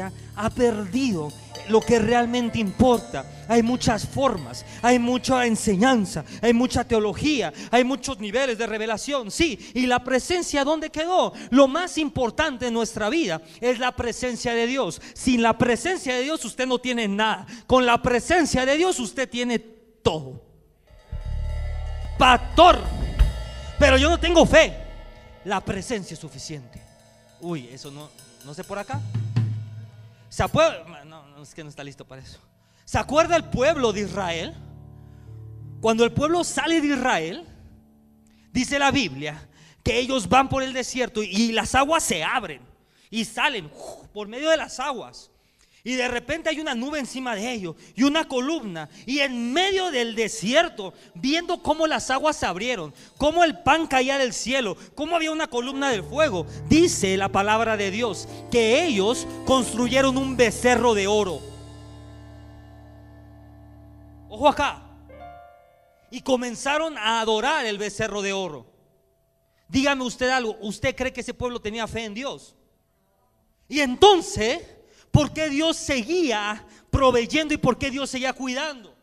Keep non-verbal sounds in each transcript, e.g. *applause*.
ha perdido lo que realmente importa. Hay muchas formas, hay mucha enseñanza, hay mucha teología, hay muchos niveles de revelación, sí. Y la presencia, ¿dónde quedó? Lo más importante en nuestra vida es la presencia de Dios. Sin la presencia de Dios usted no tiene nada. Con la presencia de Dios usted tiene todo. Pastor, pero yo no tengo fe. La presencia es suficiente. Uy, eso no, no sé por acá. ¿Se acuerda? No, es que no está listo para eso. ¿Se acuerda el pueblo de Israel? Cuando el pueblo sale de Israel, dice la Biblia que ellos van por el desierto y las aguas se abren y salen por medio de las aguas. Y de repente hay una nube encima de ellos y una columna. Y en medio del desierto, viendo cómo las aguas se abrieron, cómo el pan caía del cielo, cómo había una columna del fuego, dice la palabra de Dios que ellos construyeron un becerro de oro. Ojo acá. Y comenzaron a adorar el becerro de oro. Dígame usted algo, ¿usted cree que ese pueblo tenía fe en Dios? Y entonces ¿Por qué Dios seguía proveyendo y por qué Dios seguía cuidando?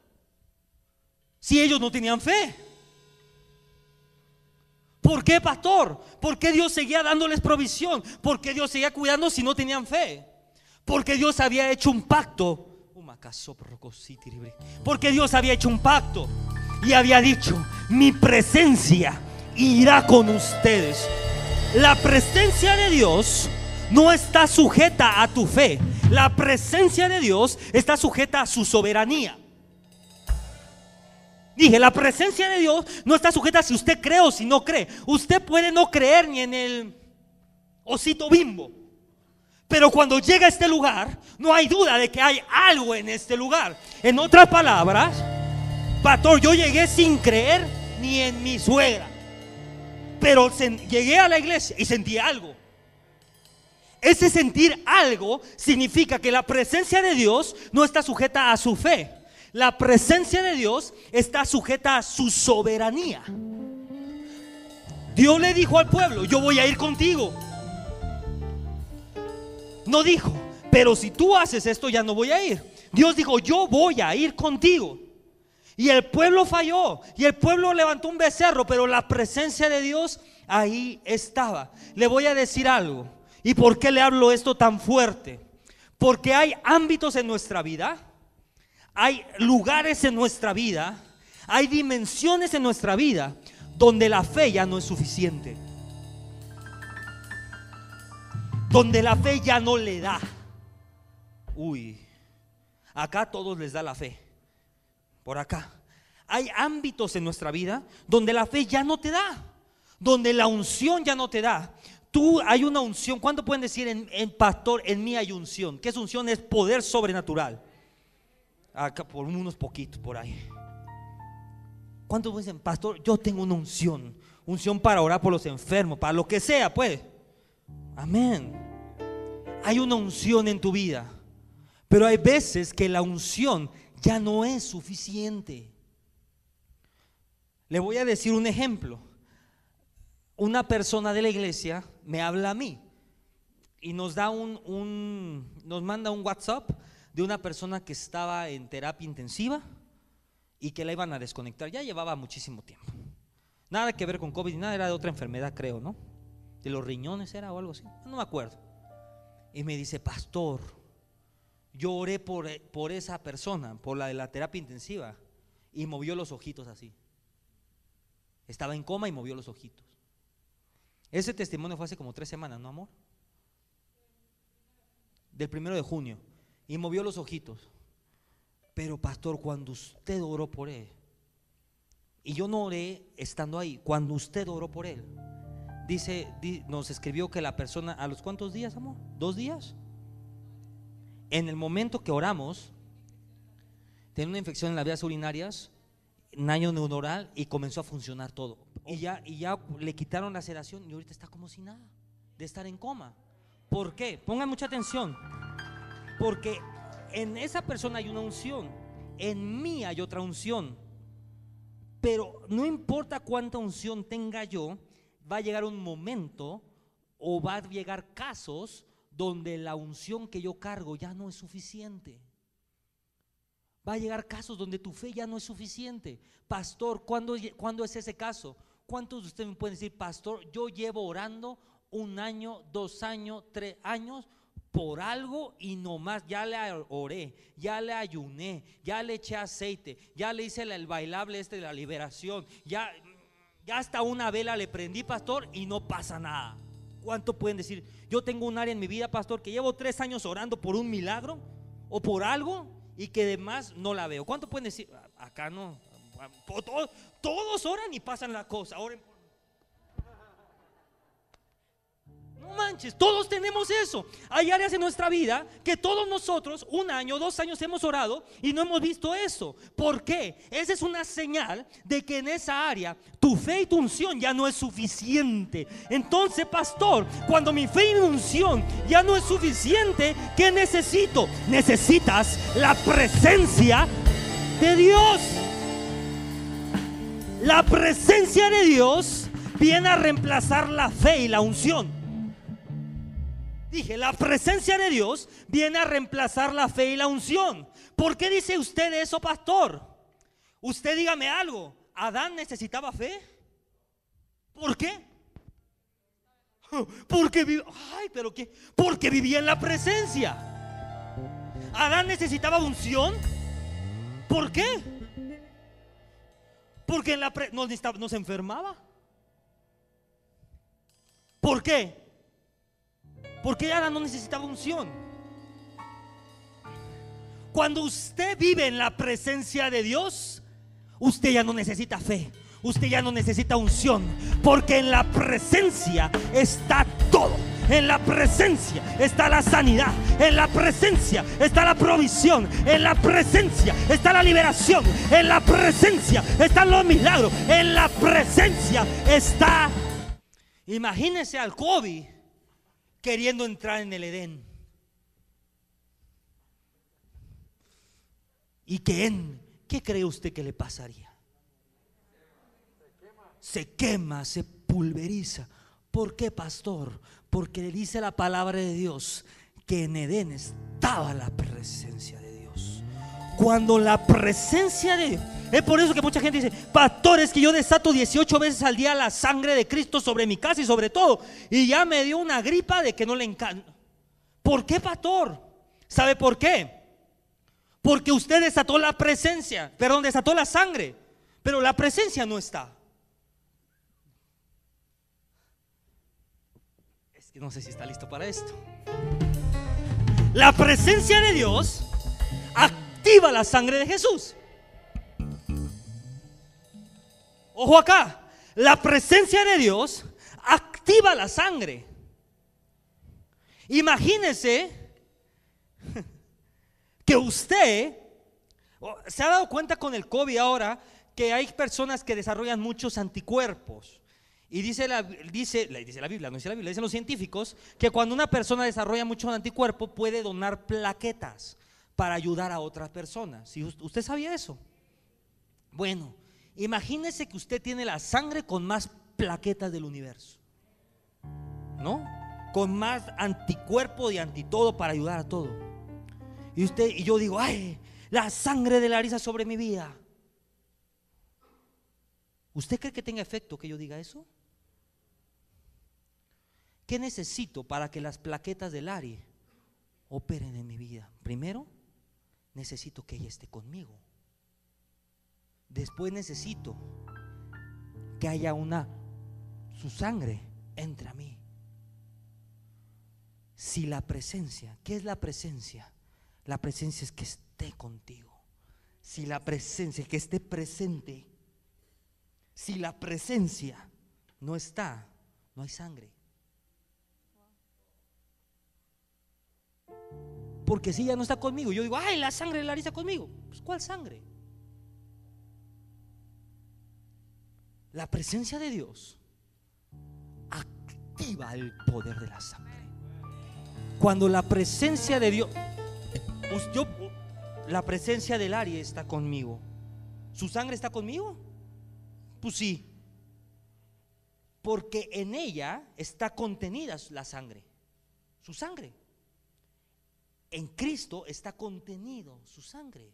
Si ellos no tenían fe. ¿Por qué, pastor? ¿Por qué Dios seguía dándoles provisión? ¿Por qué Dios seguía cuidando si no tenían fe? Porque Dios había hecho un pacto. Porque Dios había hecho un pacto y había dicho, mi presencia irá con ustedes. La presencia de Dios no está sujeta a tu fe. La presencia de Dios está sujeta a su soberanía. Dije, la presencia de Dios no está sujeta si usted cree o si no cree. Usted puede no creer ni en el osito bimbo. Pero cuando llega a este lugar, no hay duda de que hay algo en este lugar. En otras palabras, pastor, yo llegué sin creer ni en mi suegra. Pero llegué a la iglesia y sentí algo. Ese sentir algo significa que la presencia de Dios no está sujeta a su fe. La presencia de Dios está sujeta a su soberanía. Dios le dijo al pueblo, yo voy a ir contigo. No dijo, pero si tú haces esto ya no voy a ir. Dios dijo, yo voy a ir contigo. Y el pueblo falló. Y el pueblo levantó un becerro, pero la presencia de Dios ahí estaba. Le voy a decir algo. ¿Y por qué le hablo esto tan fuerte? Porque hay ámbitos en nuestra vida, hay lugares en nuestra vida, hay dimensiones en nuestra vida donde la fe ya no es suficiente. Donde la fe ya no le da. Uy, acá a todos les da la fe. Por acá. Hay ámbitos en nuestra vida donde la fe ya no te da. Donde la unción ya no te da. Tú hay una unción. ¿Cuánto pueden decir en, pastor, en mí hay unción? ¿Qué es unción? Es poder sobrenatural. Acá por unos poquitos por ahí. ¿Cuántos dicen, pastor, yo tengo una unción? Unción para orar por los enfermos, para lo que sea, pues. Amén. Hay una unción en tu vida. Pero hay veces que la unción ya no es suficiente. Le voy a decir un ejemplo una persona de la iglesia me habla a mí y nos da un, nos manda un WhatsApp de una persona que estaba en terapia intensiva y que la iban a desconectar. Ya llevaba muchísimo tiempo. Nada que ver con COVID, nada, era de otra enfermedad, creo, ¿no? De los riñones era o algo así. No me acuerdo. Y me dice, pastor, yo oré por, por esa persona, por la de la terapia intensiva, y movió los ojitos así. Estaba en coma y movió los ojitos. Ese testimonio fue hace como tres semanas, ¿no, amor? Del primero de junio. Y movió los ojitos. Pero, pastor, cuando usted oró por él, y yo no oré estando ahí, cuando usted oró por él, dice, nos escribió que la persona, ¿a los cuántos días, amor? ¿Dos días? En el momento que oramos, tenía una infección en las vías urinarias, daño neuronal y comenzó a funcionar todo. Y ya, y ya le quitaron la sedación y ahorita está como si nada, de estar en coma. ¿Por qué? Pongan mucha atención. Porque en esa persona hay una unción, en mí hay otra unción. Pero no importa cuánta unción tenga yo, va a llegar un momento o va a llegar casos donde la unción que yo cargo ya no es suficiente. Va a llegar casos donde tu fe ya no es suficiente. Pastor, ¿cuándo, ¿cuándo, es ese caso? ¿Cuántos de ustedes me pueden decir, pastor, yo llevo orando un año, dos años, tres años por algo y nomás ya le oré, ya le ayuné, ya le eché aceite, ya le hice el bailable este de la liberación, ya, ya hasta una vela le prendí, pastor, y no pasa nada. ¿Cuánto pueden decir? Yo tengo un área en mi vida, pastor, que llevo tres años orando por un milagro o por algo y que además no la veo. ¿Cuánto pueden decir? Acá no. Todos, todos oran y pasan la cosa. Oren manches, todos tenemos eso. Hay áreas en nuestra vida que todos nosotros, un año, dos años hemos orado y no hemos visto eso. ¿Por qué? Esa es una señal de que en esa área tu fe y tu unción ya no es suficiente. Entonces, pastor, cuando mi fe y mi unción ya no es suficiente, ¿qué necesito? Necesitas la presencia de Dios. La presencia de Dios viene a reemplazar la fe y la unción. Dije, la presencia de Dios viene a reemplazar la fe y la unción. ¿Por qué dice usted eso, pastor? Usted dígame algo. ¿Adán necesitaba fe? ¿Por qué? *laughs* Porque porque vivía en la presencia. Adán necesitaba unción. ¿Por qué? Porque en la se enfermaba. ¿Por qué? Porque ahora no necesitaba unción. Cuando usted vive en la presencia de Dios, usted ya no necesita fe. Usted ya no necesita unción. Porque en la presencia está todo. En la presencia está la sanidad. En la presencia está la provisión. En la presencia está la liberación. En la presencia están los milagros. En la presencia está... Imagínese al COVID queriendo entrar en el Edén. ¿Y que en qué cree usted que le pasaría? Se quema, se pulveriza. ¿Por qué, pastor? Porque le dice la palabra de Dios que en Edén estaba la presencia de Dios. Cuando la presencia de Dios es por eso que mucha gente dice, pastores que yo desato 18 veces al día la sangre de Cristo sobre mi casa y sobre todo. Y ya me dio una gripa de que no le encanta. ¿Por qué, pastor? ¿Sabe por qué? Porque usted desató la presencia, perdón, desató la sangre, pero la presencia no está. No sé si está listo para esto. La presencia de Dios activa la sangre de Jesús. Ojo acá, la presencia de Dios activa la sangre. Imagínese *laughs* que usted se ha dado cuenta con el COVID ahora que hay personas que desarrollan muchos anticuerpos. Y dice la, dice, dice la Biblia, no dice la Biblia, dicen los científicos que cuando una persona desarrolla mucho anticuerpo puede donar plaquetas para ayudar a otras personas. ¿Usted sabía eso? Bueno, Imagínese que usted tiene la sangre con más plaquetas del universo. ¿No? Con más anticuerpo y antitodo para ayudar a todo. Y usted y yo digo, "Ay, la sangre de Larisa sobre mi vida." ¿Usted cree que tenga efecto que yo diga eso? ¿Qué necesito para que las plaquetas de Lari operen en mi vida? Primero, necesito que ella esté conmigo. Después necesito que haya una, su sangre entre a mí. Si la presencia, ¿qué es la presencia? La presencia es que esté contigo. Si la presencia, que esté presente. Si la presencia no está, no hay sangre. Porque si ella no está conmigo, yo digo, ay, la sangre de Larisa conmigo. Pues, ¿cuál sangre? La presencia de Dios activa el poder de la sangre. Cuando la presencia de Dios, pues la presencia del Ari está conmigo. ¿Su sangre está conmigo? Pues sí. Porque en ella está contenida la sangre. Su sangre. En Cristo está contenido su sangre.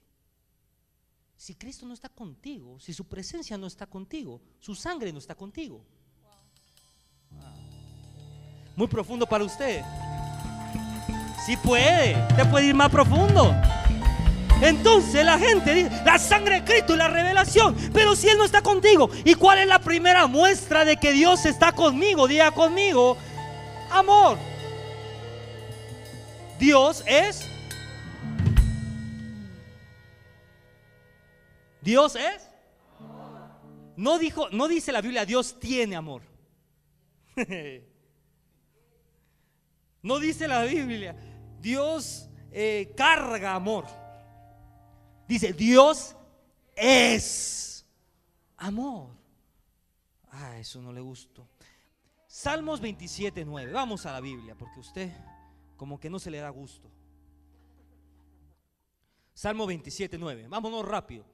Si Cristo no está contigo, si su presencia no está contigo, su sangre no está contigo. Muy profundo para usted. Si puede, te puede ir más profundo. Entonces la gente dice, la sangre de Cristo y la revelación. Pero si Él no está contigo, ¿y cuál es la primera muestra de que Dios está conmigo? Diga conmigo, amor. Dios es. Dios es. No dijo, no dice la Biblia, Dios tiene amor. *laughs* No dice la Biblia, Dios eh, carga amor. Dice, Dios es amor. Ah, eso no le gustó. Salmos 27, 9. Vamos a la Biblia, porque usted como que no se le da gusto. Salmo 27, 9. Vámonos rápido.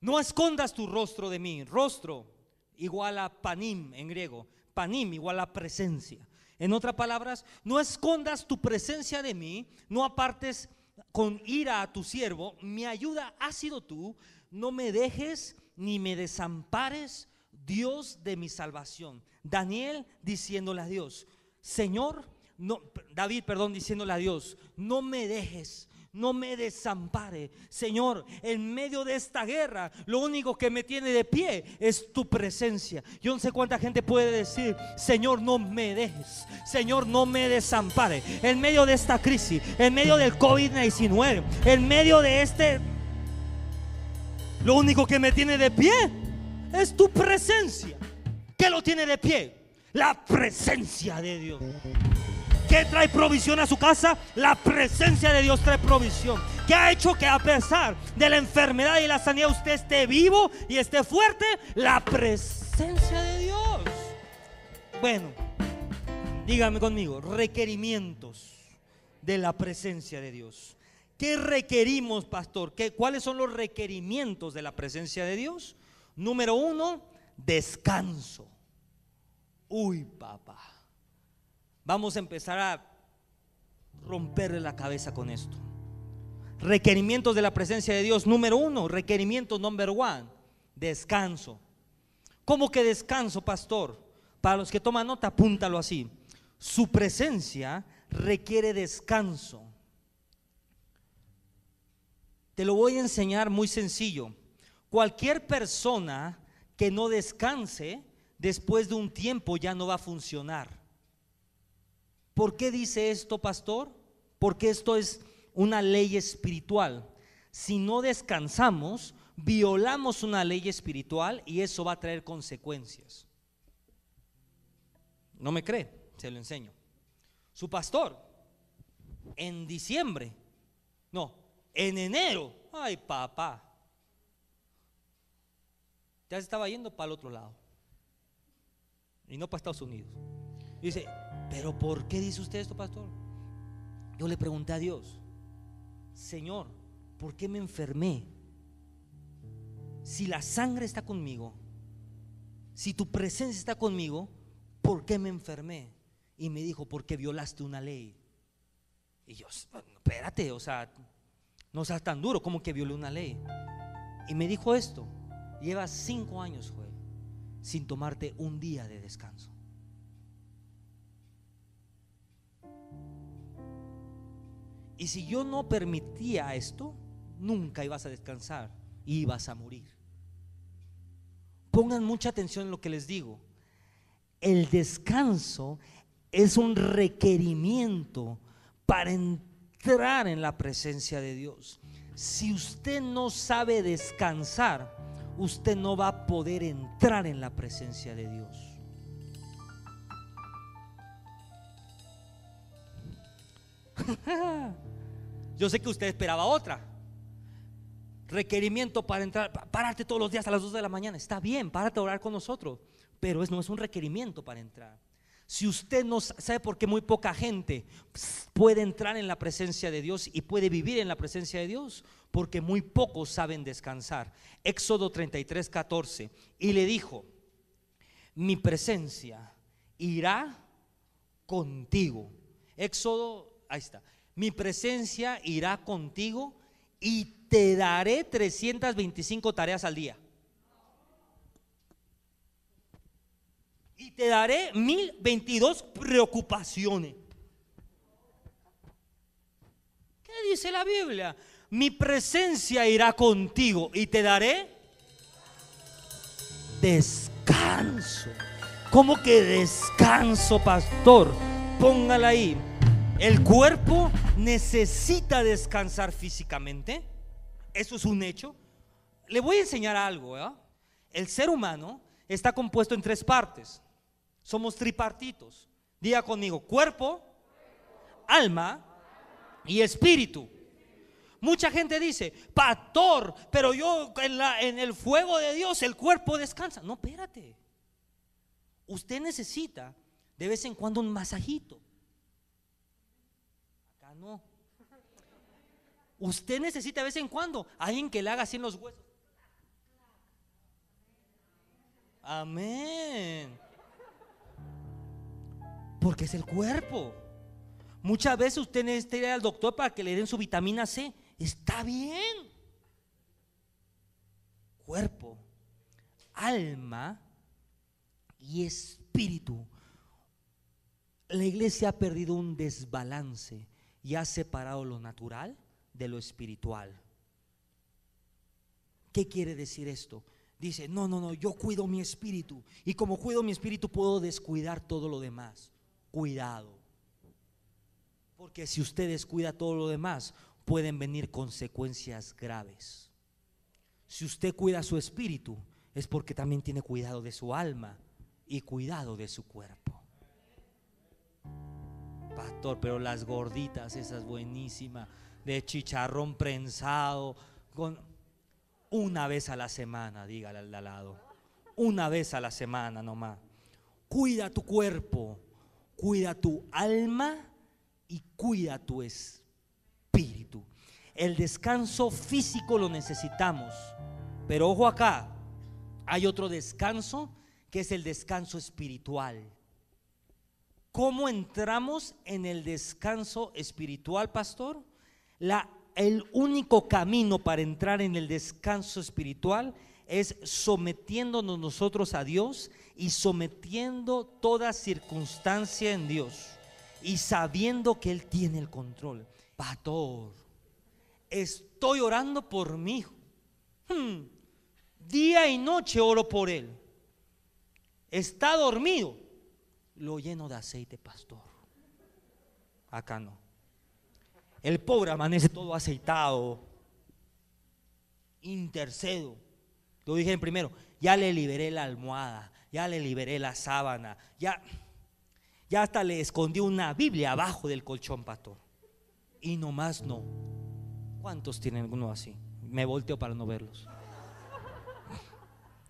No escondas tu rostro de mí. Rostro igual a panim en griego. Panim igual a presencia. En otras palabras, no escondas tu presencia de mí. No apartes con ira a tu siervo. Mi ayuda ha sido tú. No me dejes ni me desampares, Dios de mi salvación. Daniel diciéndole a Dios, Señor, no, David, perdón, diciéndole a Dios, no me dejes, no me desampare. Señor, en medio de esta guerra, lo único que me tiene de pie es tu presencia. Yo no sé cuánta gente puede decir, Señor, no me dejes. Señor, no me desampare. En medio de esta crisis, en medio del COVID-19, en medio de este... Lo único que me tiene de pie es tu presencia. ¿Qué lo tiene de pie? La presencia de Dios. ¿Qué trae provisión a su casa? La presencia de Dios trae provisión. ¿Qué ha hecho que a pesar de la enfermedad y la sanidad usted esté vivo y esté fuerte? La presencia de Dios. Bueno, dígame conmigo, requerimientos de la presencia de Dios. ¿Qué requerimos, pastor? ¿Qué, ¿Cuáles son los requerimientos de la presencia de Dios? Número uno, descanso. Uy, papá. Vamos a empezar a romperle la cabeza con esto. Requerimientos de la presencia de Dios. Número uno, requerimiento number one, descanso. ¿Cómo que descanso, pastor? Para los que toman nota, apúntalo así. Su presencia requiere descanso. Te lo voy a enseñar muy sencillo. Cualquier persona que no descanse, después de un tiempo ya no va a funcionar. ¿Por qué dice esto, pastor? Porque esto es una ley espiritual. Si no descansamos, violamos una ley espiritual y eso va a traer consecuencias. ¿No me cree? Se lo enseño. Su pastor, en diciembre, no, en enero, ay papá, ya se estaba yendo para el otro lado y no para Estados Unidos. Dice, pero ¿por qué dice usted esto, pastor? Yo le pregunté a Dios, Señor, ¿por qué me enfermé? Si la sangre está conmigo, si tu presencia está conmigo, ¿por qué me enfermé? Y me dijo, porque violaste una ley. Y yo, espérate, o sea, no seas tan duro como que violé una ley. Y me dijo esto, llevas cinco años, sin tomarte un día de descanso. Y si yo no permitía esto, nunca ibas a descansar, ibas a morir. Pongan mucha atención en lo que les digo. El descanso es un requerimiento para entrar en la presencia de Dios. Si usted no sabe descansar, usted no va a poder entrar en la presencia de Dios. *laughs* Yo sé que usted esperaba otra. Requerimiento para entrar, pararte todos los días a las 2 de la mañana. Está bien, párate a orar con nosotros, pero no es un requerimiento para entrar. Si usted no sabe por qué muy poca gente puede entrar en la presencia de Dios y puede vivir en la presencia de Dios, porque muy pocos saben descansar. Éxodo 33, 14. Y le dijo, mi presencia irá contigo. Éxodo, ahí está. Mi presencia irá contigo y te daré 325 tareas al día. Y te daré 1022 preocupaciones. ¿Qué dice la Biblia? Mi presencia irá contigo y te daré descanso. ¿Cómo que descanso, pastor? Póngala ahí. El cuerpo necesita descansar físicamente. Eso es un hecho. Le voy a enseñar algo. El ser humano está compuesto en tres partes. Somos tripartitos. Diga conmigo, cuerpo, alma y espíritu. Mucha gente dice, pastor, pero yo en, en el fuego de Dios el cuerpo descansa. No, espérate. Usted necesita de vez en cuando un masajito. No. Usted necesita de vez en cuando alguien que le haga así en los huesos. Amén. Porque es el cuerpo. Muchas veces usted necesita ir al doctor para que le den su vitamina C. Está bien. Cuerpo, alma y espíritu. La iglesia ha perdido un desbalance y ha separado lo natural de lo espiritual. ¿Qué quiere decir esto? Dice, no, no, no, yo cuido mi espíritu y como cuido mi espíritu puedo descuidar todo lo demás. Cuidado. Porque si usted descuida todo lo demás, pueden venir consecuencias graves. Si usted cuida su espíritu, es porque también tiene cuidado de su alma y cuidado de su cuerpo pastor, pero las gorditas, esas buenísimas, de chicharrón prensado, con una vez a la semana, dígale al de lado. Una vez a la semana nomás. Cuida tu cuerpo, cuida tu alma y cuida tu espíritu. El descanso físico lo necesitamos, pero ojo acá, hay otro descanso que es el descanso espiritual. ¿Cómo entramos en el descanso espiritual, pastor? El único camino para entrar en el descanso espiritual es sometiéndonos nosotros a Dios y sometiendo toda circunstancia en Dios y sabiendo que Él tiene el control. Pastor, estoy orando por mi hijo. Hmm, día y noche oro por Él. Está dormido lo lleno de aceite, pastor. Acá no. El pobre amanece todo aceitado. Intercedo. Lo dije en primero, ya le liberé la almohada, ya le liberé la sábana, ya, ya hasta le escondí una Biblia abajo del colchón, pastor. Y nomás no. ¿Cuántos tienen uno así? Me volteo para no verlos.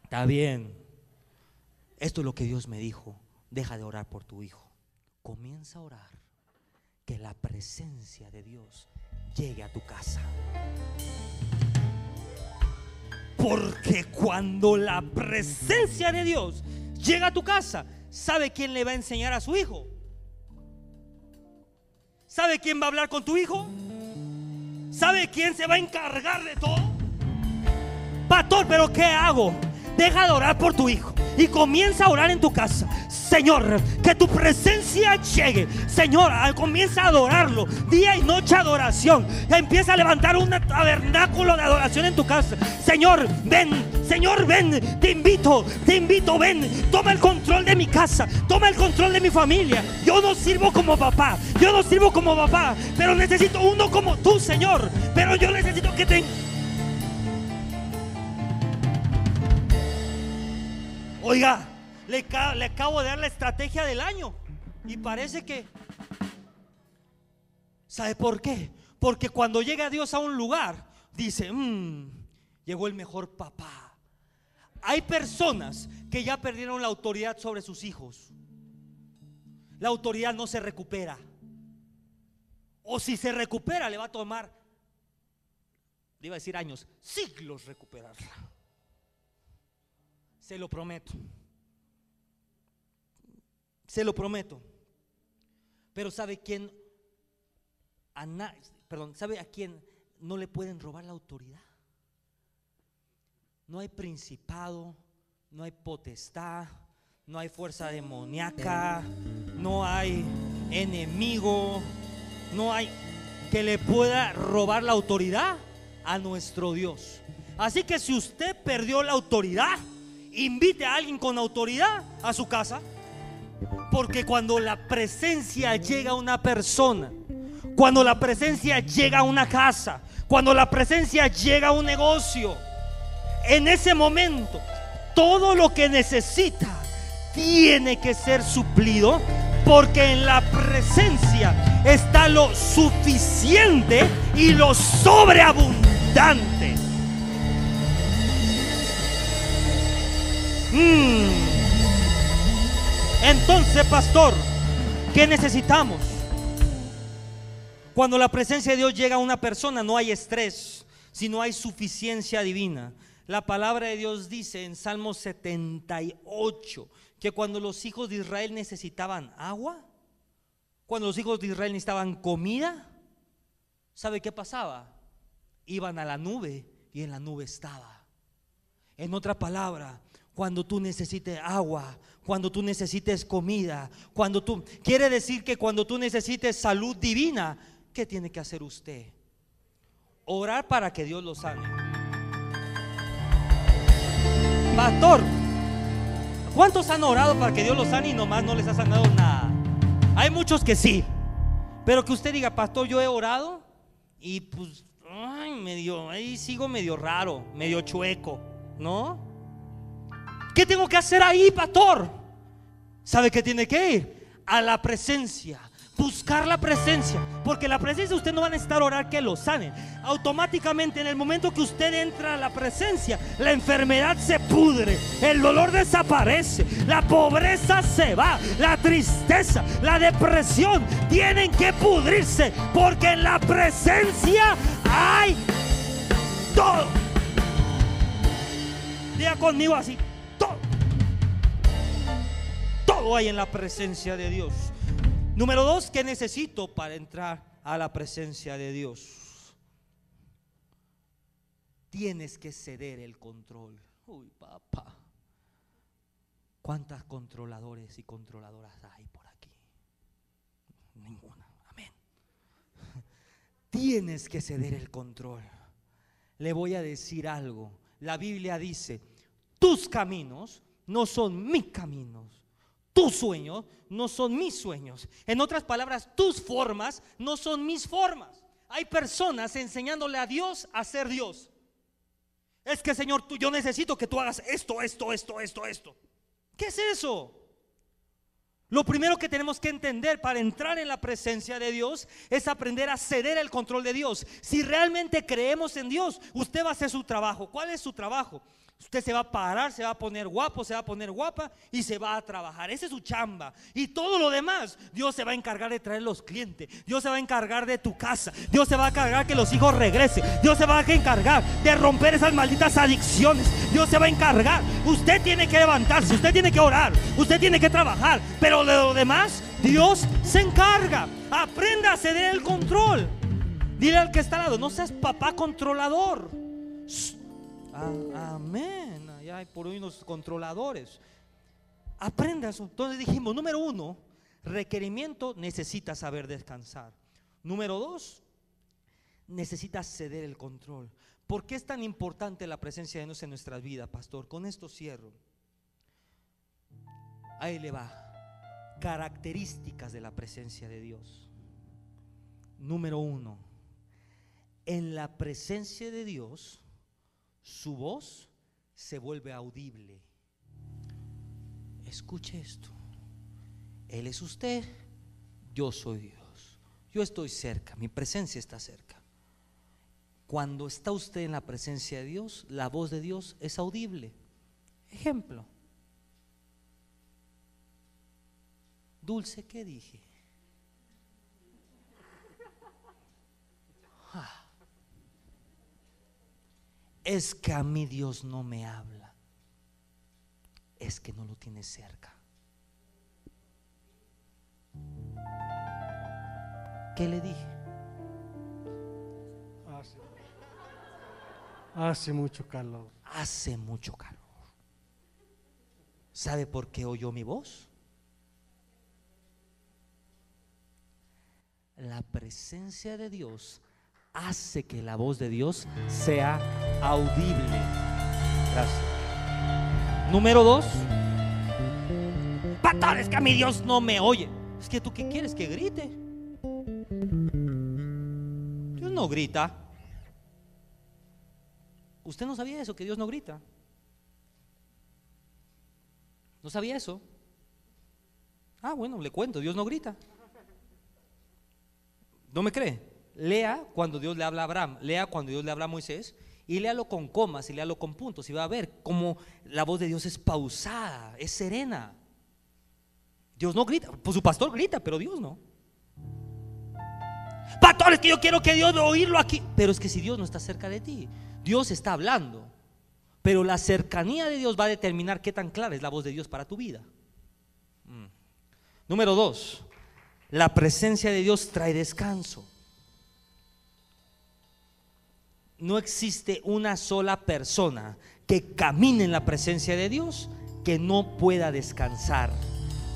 Está bien. Esto es lo que Dios me dijo deja de orar por tu hijo. Comienza a orar que la presencia de Dios llegue a tu casa. Porque cuando la presencia de Dios llega a tu casa, ¿sabe quién le va a enseñar a su hijo? ¿Sabe quién va a hablar con tu hijo? ¿Sabe quién se va a encargar de todo? Pastor, pero ¿qué hago? Deja de orar por tu hijo y comienza a orar en tu casa. Señor, que tu presencia llegue. Señor, comienza a adorarlo. Día y noche adoración. Empieza a levantar un tabernáculo de adoración en tu casa. Señor, ven. Señor, ven. Te invito, te invito, ven. Toma el control de mi casa. Toma el control de mi familia. Yo no sirvo como papá. Yo no sirvo como papá. Pero necesito uno como tú, Señor. Pero yo necesito que te... Oiga, le, acabo de dar la estrategia del año. Y parece que... ¿Sabe por qué? Porque cuando llega Dios a un lugar, dice, mmm, llegó el mejor papá. Hay personas que ya perdieron la autoridad sobre sus hijos. La autoridad no se recupera. O si se recupera, le va a tomar, le iba a decir años, siglos recuperarla. Se lo prometo. Se lo prometo. Pero ¿sabe quién perdón, ¿sabe a quién no le pueden robar la autoridad? No hay principado, no hay potestad, no hay fuerza demoníaca, no hay enemigo, no hay que le pueda robar la autoridad a nuestro Dios. Así que si usted perdió la autoridad, invite a alguien con autoridad a su casa. Porque cuando la presencia llega a una persona, cuando la presencia llega a una casa, cuando la presencia llega a un negocio, en ese momento todo lo que necesita tiene que ser suplido porque en la presencia está lo suficiente y lo sobreabundante. Mm. Entonces, pastor, ¿qué necesitamos? Cuando la presencia de Dios llega a una persona, no hay estrés, sino hay suficiencia divina. La palabra de Dios dice en Salmo 78 que cuando los hijos de Israel necesitaban agua, cuando los hijos de Israel necesitaban comida, ¿sabe qué pasaba? Iban a la nube y en la nube estaba. En otra palabra, cuando tú necesites agua, cuando tú necesites comida, cuando tú quiere decir que cuando tú necesites salud divina, ¿qué tiene que hacer usted? Orar para que Dios lo sane. Pastor, ¿cuántos han orado para que Dios los sane y nomás no les ha sanado nada? Hay muchos que sí, pero que usted diga, pastor, yo he orado y pues, ay, medio, ahí sigo medio raro, medio chueco, ¿no? ¿Qué tengo que hacer ahí, pastor? ¿Sabe qué tiene que ir? A la presencia. Buscar la presencia. Porque la presencia usted no va a necesitar orar que lo sane. Automáticamente en el momento que usted entra a la presencia, la enfermedad se pudre. El dolor desaparece. La pobreza se va. La tristeza, la depresión tienen que pudrirse. Porque en la presencia hay todo. Diga conmigo así. Hay en la presencia de Dios. Número dos, ¿qué necesito para entrar a la presencia de Dios? Tienes que ceder el control. Uy, papá. ¿Cuántas controladores y controladoras hay por aquí? Ninguna. Amén. Tienes que ceder el control. Le voy a decir algo. La Biblia dice, tus caminos no son mis caminos. Tus sueños no son mis sueños. En otras palabras, tus formas no son mis formas. Hay personas enseñándole a Dios a ser Dios. Es que Señor, tú, yo necesito que tú hagas esto, esto, esto, esto, esto. ¿Qué es eso? Lo primero que tenemos que entender para entrar en la presencia de Dios es aprender a ceder el control de Dios. Si realmente creemos en Dios, usted va a hacer su trabajo. ¿Cuál es su trabajo? Usted se va a parar, se va a poner guapo, se va a poner guapa y se va a trabajar. Esa es su chamba. Y todo lo demás, Dios se va a encargar de traer los clientes. Dios se va a encargar de tu casa. Dios se va a encargar que los hijos regresen. Dios se va a encargar de romper esas malditas adicciones. Dios se va a encargar. Usted tiene que levantarse, usted tiene que orar, usted tiene que trabajar. Pero de lo demás, Dios se encarga. Aprenda a ceder el control. Dile al que está al lado, no seas papá controlador. Ah, amén. Allá hay por unos controladores. Aprenda. Entonces dijimos, número uno, requerimiento, necesitas saber descansar. Número dos, necesitas ceder el control. ¿Por qué es tan importante la presencia de Dios en nuestras vidas, pastor? Con esto cierro. Ahí le va. Características de la presencia de Dios. Número uno, en la presencia de Dios su voz se vuelve audible. Escuche esto. Él es usted, yo soy Dios. Yo estoy cerca, mi presencia está cerca. Cuando está usted en la presencia de Dios, la voz de Dios es audible. Ejemplo. Dulce, ¿qué dije? Ah es que a mí Dios no me habla, es que no lo tiene cerca. ¿Qué le dije? Hace, hace, mucho calor. Hace mucho calor. ¿Sabe por qué oyó mi voz? La presencia de Dios hace que la voz de Dios sea audible. Gracias. Número dos. Pastor, es que a mi Dios no me oye. Es que tú qué quieres que grite. Dios no grita. ¿Usted no sabía eso, que Dios no grita? ¿No sabía eso? Ah, bueno, le cuento, Dios no grita. ¿No me cree? Lea cuando Dios le habla a Abraham, lea cuando Dios le habla a Moisés y léalo con comas y léalo con puntos y va a ver cómo la voz de Dios es pausada, es serena. Dios no grita, pues su pastor grita, pero Dios no. Pastor, es que yo quiero que Dios oírlo aquí, pero es que si Dios no está cerca de ti, Dios está hablando, pero la cercanía de Dios va a determinar qué tan clara es la voz de Dios para tu vida. Mm. Número dos, la presencia de Dios trae descanso. No existe una sola persona que camine en la presencia de Dios que no pueda descansar.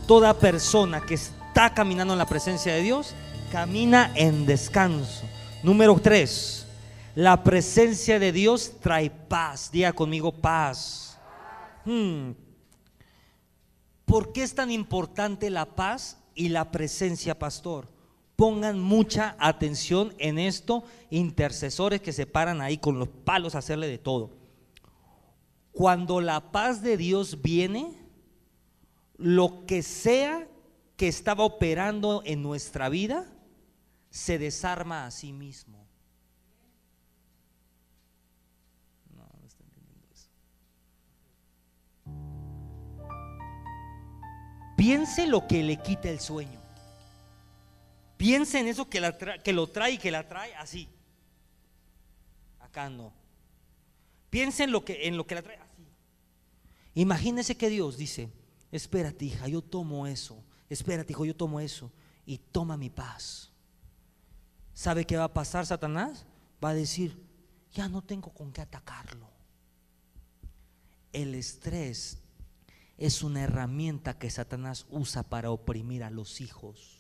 Toda persona que está caminando en la presencia de Dios camina en descanso. Número tres, la presencia de Dios trae paz. Diga conmigo paz. Hmm. ¿Por qué es tan importante la paz y la presencia, pastor? Pongan mucha atención en esto, intercesores que se paran ahí con los palos a hacerle de todo. Cuando la paz de Dios viene, lo que sea que estaba operando en nuestra vida, se desarma a sí mismo. Piense lo que le quita el sueño. Piense en eso que, que lo trae y que la trae así. Acá no. Piense en lo que, en lo que la trae así. Imagínese que Dios dice, espérate hija, yo tomo eso. Espérate hijo, yo tomo eso. Y toma mi paz. ¿Sabe qué va a pasar Satanás? Va a decir, ya no tengo con qué atacarlo. El estrés es una herramienta que Satanás usa para oprimir a los hijos.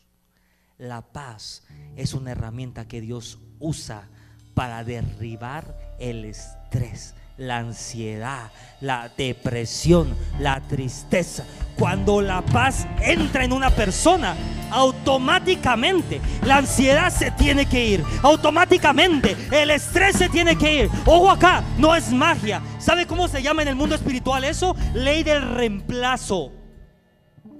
La paz es una herramienta que Dios usa para derribar el estrés, la ansiedad, la depresión, la tristeza. Cuando la paz entra en una persona, automáticamente la ansiedad se tiene que ir. Automáticamente el estrés se tiene que ir. Ojo acá, no es magia. ¿Sabe cómo se llama en el mundo espiritual eso? Ley del reemplazo.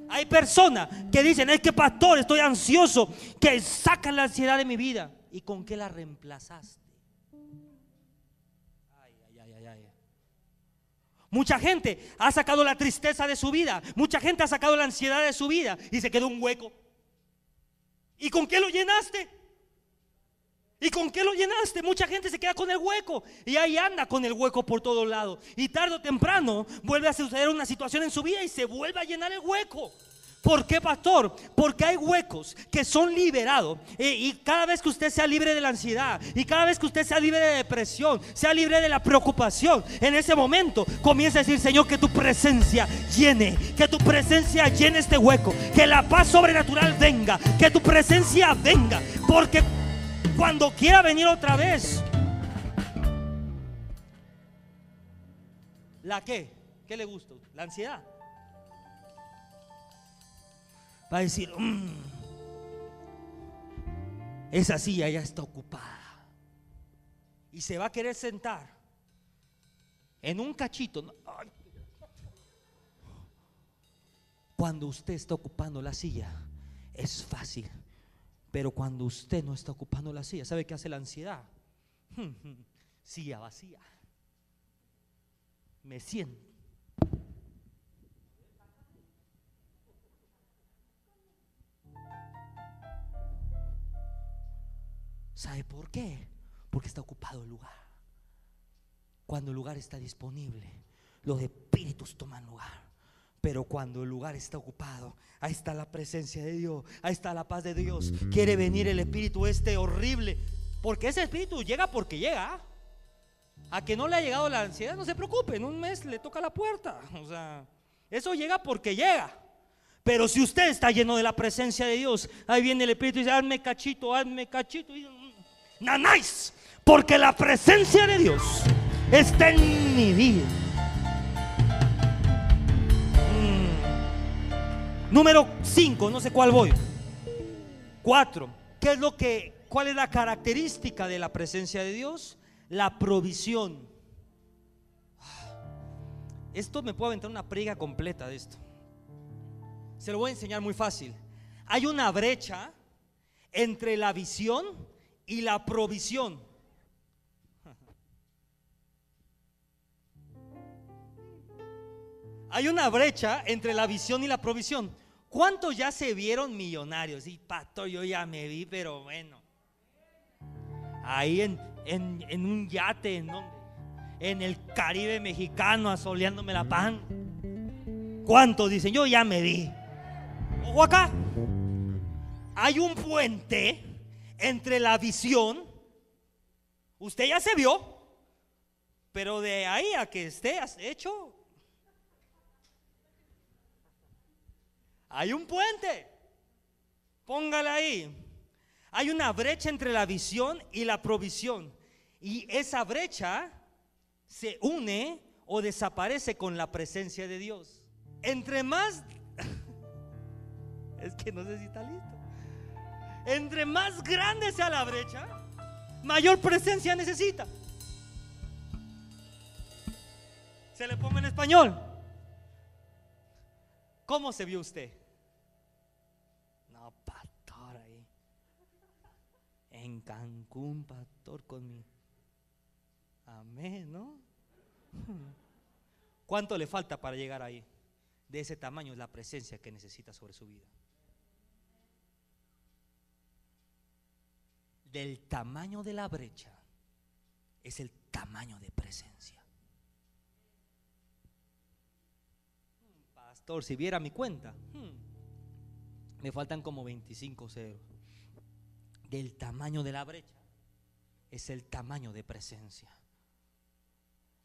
Hay personas que dicen, es que pastor, estoy ansioso, que sacan la ansiedad de mi vida. ¿Y con qué la reemplazaste? Mucha gente ha sacado la tristeza de su vida. Mucha gente ha sacado la ansiedad de su vida y se quedó un hueco. ¿Y con qué lo llenaste? ¿Y con qué lo llenaste? Mucha gente se queda con el hueco y ahí anda con el hueco por todos lados. Y tarde o temprano vuelve a suceder una situación en su vida y se vuelve a llenar el hueco. ¿Por qué, pastor? Porque hay huecos que son liberados. Eh, y cada vez que usted sea libre de la ansiedad, y cada vez que usted sea libre de depresión, sea libre de la preocupación, en ese momento comienza a decir, Señor, que tu presencia llene, que tu presencia llene este hueco, que la paz sobrenatural venga, que tu presencia venga. Porque cuando quiera venir otra vez, ¿la qué? ¿Qué le gusta? ¿La ansiedad? va a decir, mm, esa silla ya está ocupada. Y se va a querer sentar en un cachito. Cuando usted está ocupando la silla, es fácil. Pero cuando usted no está ocupando la silla, ¿sabe qué hace la ansiedad? *laughs* Silla vacía. Me siento ¿Sabe por qué? Porque está ocupado el lugar. Cuando el lugar está disponible, los espíritus toman lugar. Pero cuando el lugar está ocupado, ahí está la presencia de Dios, ahí está la paz de Dios. Quiere venir el espíritu este horrible. Porque ese espíritu llega porque llega. A que no le ha llegado la ansiedad, no se preocupe, en un mes le toca la puerta. O sea, eso llega porque llega. Pero si usted está lleno de la presencia de Dios, ahí viene el Espíritu y dice, hazme cachito, hazme cachito. Nanáis, porque la presencia de Dios está en mi vida. Número 5, no sé cuál voy. 4. ¿Qué es lo que cuál es la característica de la presencia de Dios? La provisión. Esto me puedo aventar una priga completa de esto. Se lo voy a enseñar muy fácil. Hay una brecha entre la visión y la provisión. Hay una brecha entre la visión y la provisión. ¿Cuántos ya se vieron millonarios? Y pato, yo ya me vi, pero bueno. Ahí en, en, un yate, ¿en En el Caribe mexicano, asoleándome la pan. ¿Cuántos dicen? Yo ya me vi. Ojo acá. Hay un puente entre la visión. Usted ya se vio. Pero de ahí a que esté hecho, Hay un puente. Póngala ahí. Hay una brecha entre la visión y la provisión. Y esa brecha se une o desaparece con la presencia de Dios. Entre más... *laughs* es que no sé si está listo. Entre más grande sea la brecha, mayor presencia necesita. Se le pongo en español. ¿Cómo se vio usted? No, pastor ahí. En Cancún, pastor, con mi. Amén, ¿no? *laughs* ¿Cuánto le falta para llegar ahí? De ese tamaño es la presencia que necesita sobre su vida. Del tamaño de la brecha es el tamaño de presencia. Si viera mi cuenta, hmm, me faltan como 25 ceros. Del tamaño de la brecha es el tamaño de presencia.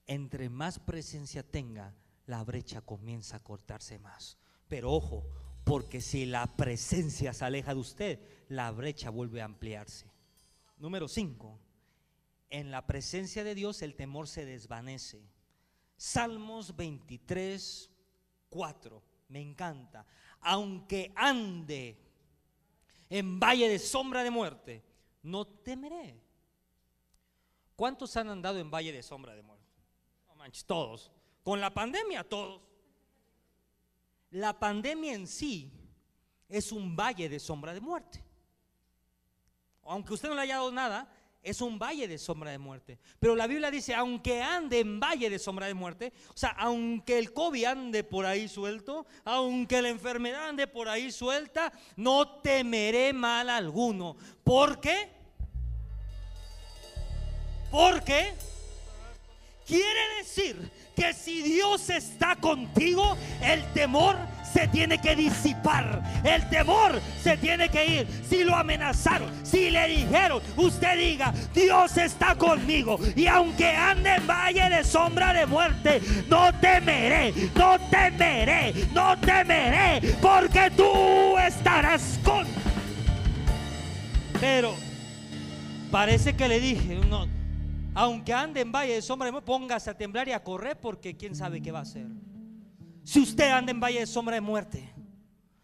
Entre más presencia tenga, la brecha comienza a cortarse más. Pero ojo, porque si la presencia se aleja de usted, la brecha vuelve a ampliarse. Número 5. En la presencia de Dios el temor se desvanece. Salmos 23, 4. Me encanta. Aunque ande en valle de sombra de muerte, no temeré. ¿Cuántos han andado en valle de sombra de muerte? No manches, todos. Con la pandemia, todos. La pandemia en sí es un valle de sombra de muerte. Aunque usted no le haya dado nada, es un valle de sombra de muerte. Pero la Biblia dice, aunque ande en valle de sombra de muerte, o sea, aunque el COVID ande por ahí suelto, aunque la enfermedad ande por ahí suelta, no temeré mal alguno. ¿Por qué? Porque quiere decir que si Dios está contigo, el temor se tiene que disipar. El temor se tiene que ir. Si lo amenazaron, si le dijeron, usted diga, Dios está conmigo. Y aunque ande en valle de sombra de muerte, no temeré, no temeré, no temeré, porque tú estarás con. Pero parece que le dije, no, aunque ande en valle de sombra de muerte, póngase a temblar y a correr porque quién sabe qué va a hacer. Si usted anda en valle de sombra de muerte,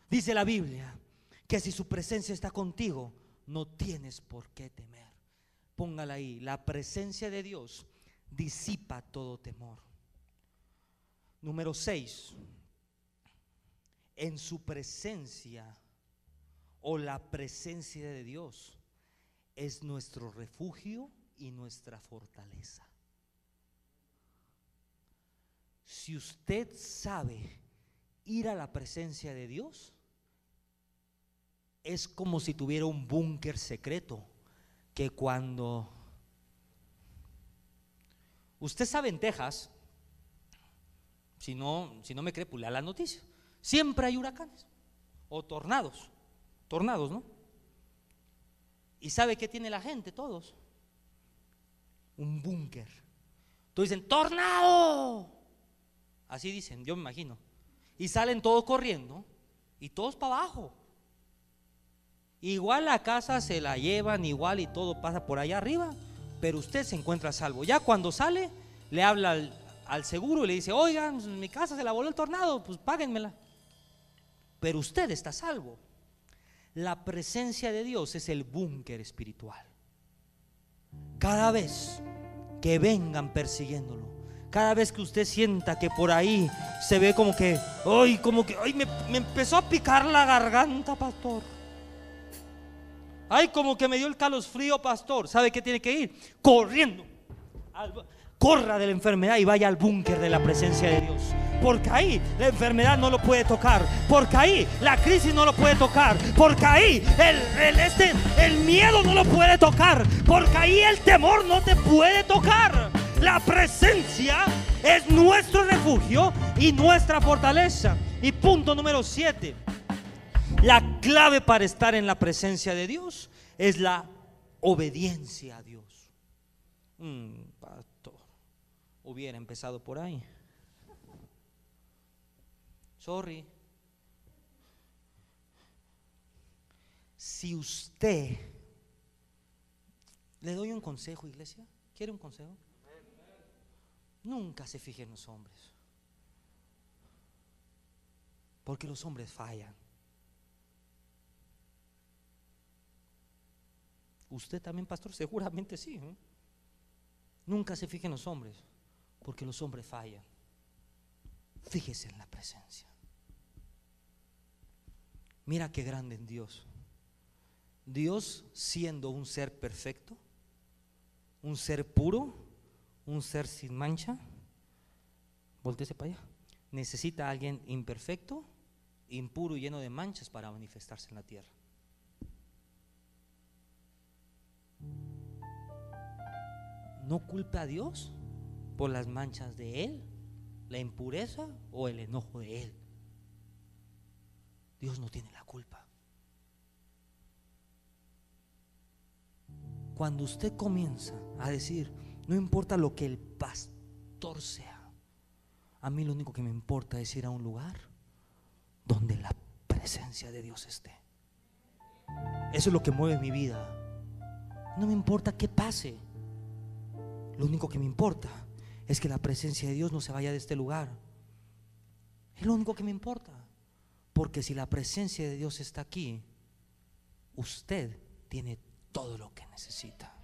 dice la Biblia, que si su presencia está contigo, no tienes por qué temer. Póngala ahí, la presencia de Dios disipa todo temor. Número 6. En su presencia o la presencia de Dios es nuestro refugio y nuestra fortaleza. Si usted sabe ir a la presencia de Dios, es como si tuviera un búnker secreto que cuando usted sabe en Texas, si no, si no me cree, pues la noticia. Siempre hay huracanes o tornados, tornados, ¿no? ¿Y sabe qué tiene la gente? Todos. Un búnker Entonces dicen, tornado. Así dicen, yo me imagino. Y salen todos corriendo y todos para abajo. Igual la casa se la llevan, igual y todo pasa por allá arriba, pero usted se encuentra salvo. Ya cuando sale, le habla al, seguro y le dice, oigan, mi casa se la voló el tornado, pues páguenmela. Pero usted está salvo. La presencia de Dios es el búnker espiritual. Cada vez que vengan persiguiéndolo, cada vez que usted sienta que por ahí se ve como que, ay, como que, ay, me, me empezó a picar la garganta, pastor Ay, como que me dio el frío, pastor. ¿Sabe qué tiene que ir? Corriendo. corra de la enfermedad y vaya al búnker de la presencia de Dios. Porque ahí la enfermedad no lo puede tocar. Porque ahí la crisis no lo puede tocar. Porque ahí el, este, el miedo no lo puede tocar. Porque ahí el temor no te puede tocar. La presencia es nuestro refugio y nuestra fortaleza. Y punto número 7. La clave para estar en la presencia de Dios es la obediencia a Dios. Mm, pastor, hubiera empezado por ahí. Sorry. Si usted, le doy un consejo, iglesia, ¿quiere un consejo? Nunca se fije en los hombres. Porque los hombres fallan. Usted también, pastor, *laughs* seguramente sí. ¿eh? Nunca se fije en los hombres, porque los hombres fallan. Fíjese en la presencia. Mira qué grande en Dios. Dios siendo un ser perfecto, un ser puro, un ser sin mancha, volteese para allá. Necesita a alguien imperfecto, impuro y lleno de manchas para manifestarse en la tierra. no culpe a Dios por las manchas de Él, la impureza o el enojo de Él. Dios no tiene la culpa. Cuando usted comienza a decir, no importa lo que el pastor sea, a mí lo único que me importa es ir a un lugar donde la presencia de Dios esté. Eso es lo que mueve mi vida. No me importa qué pase. Lo único que me importa es que la presencia de Dios no se vaya de este lugar. Es lo único que me importa. Porque si la presencia de Dios está aquí, usted tiene todo lo que necesita.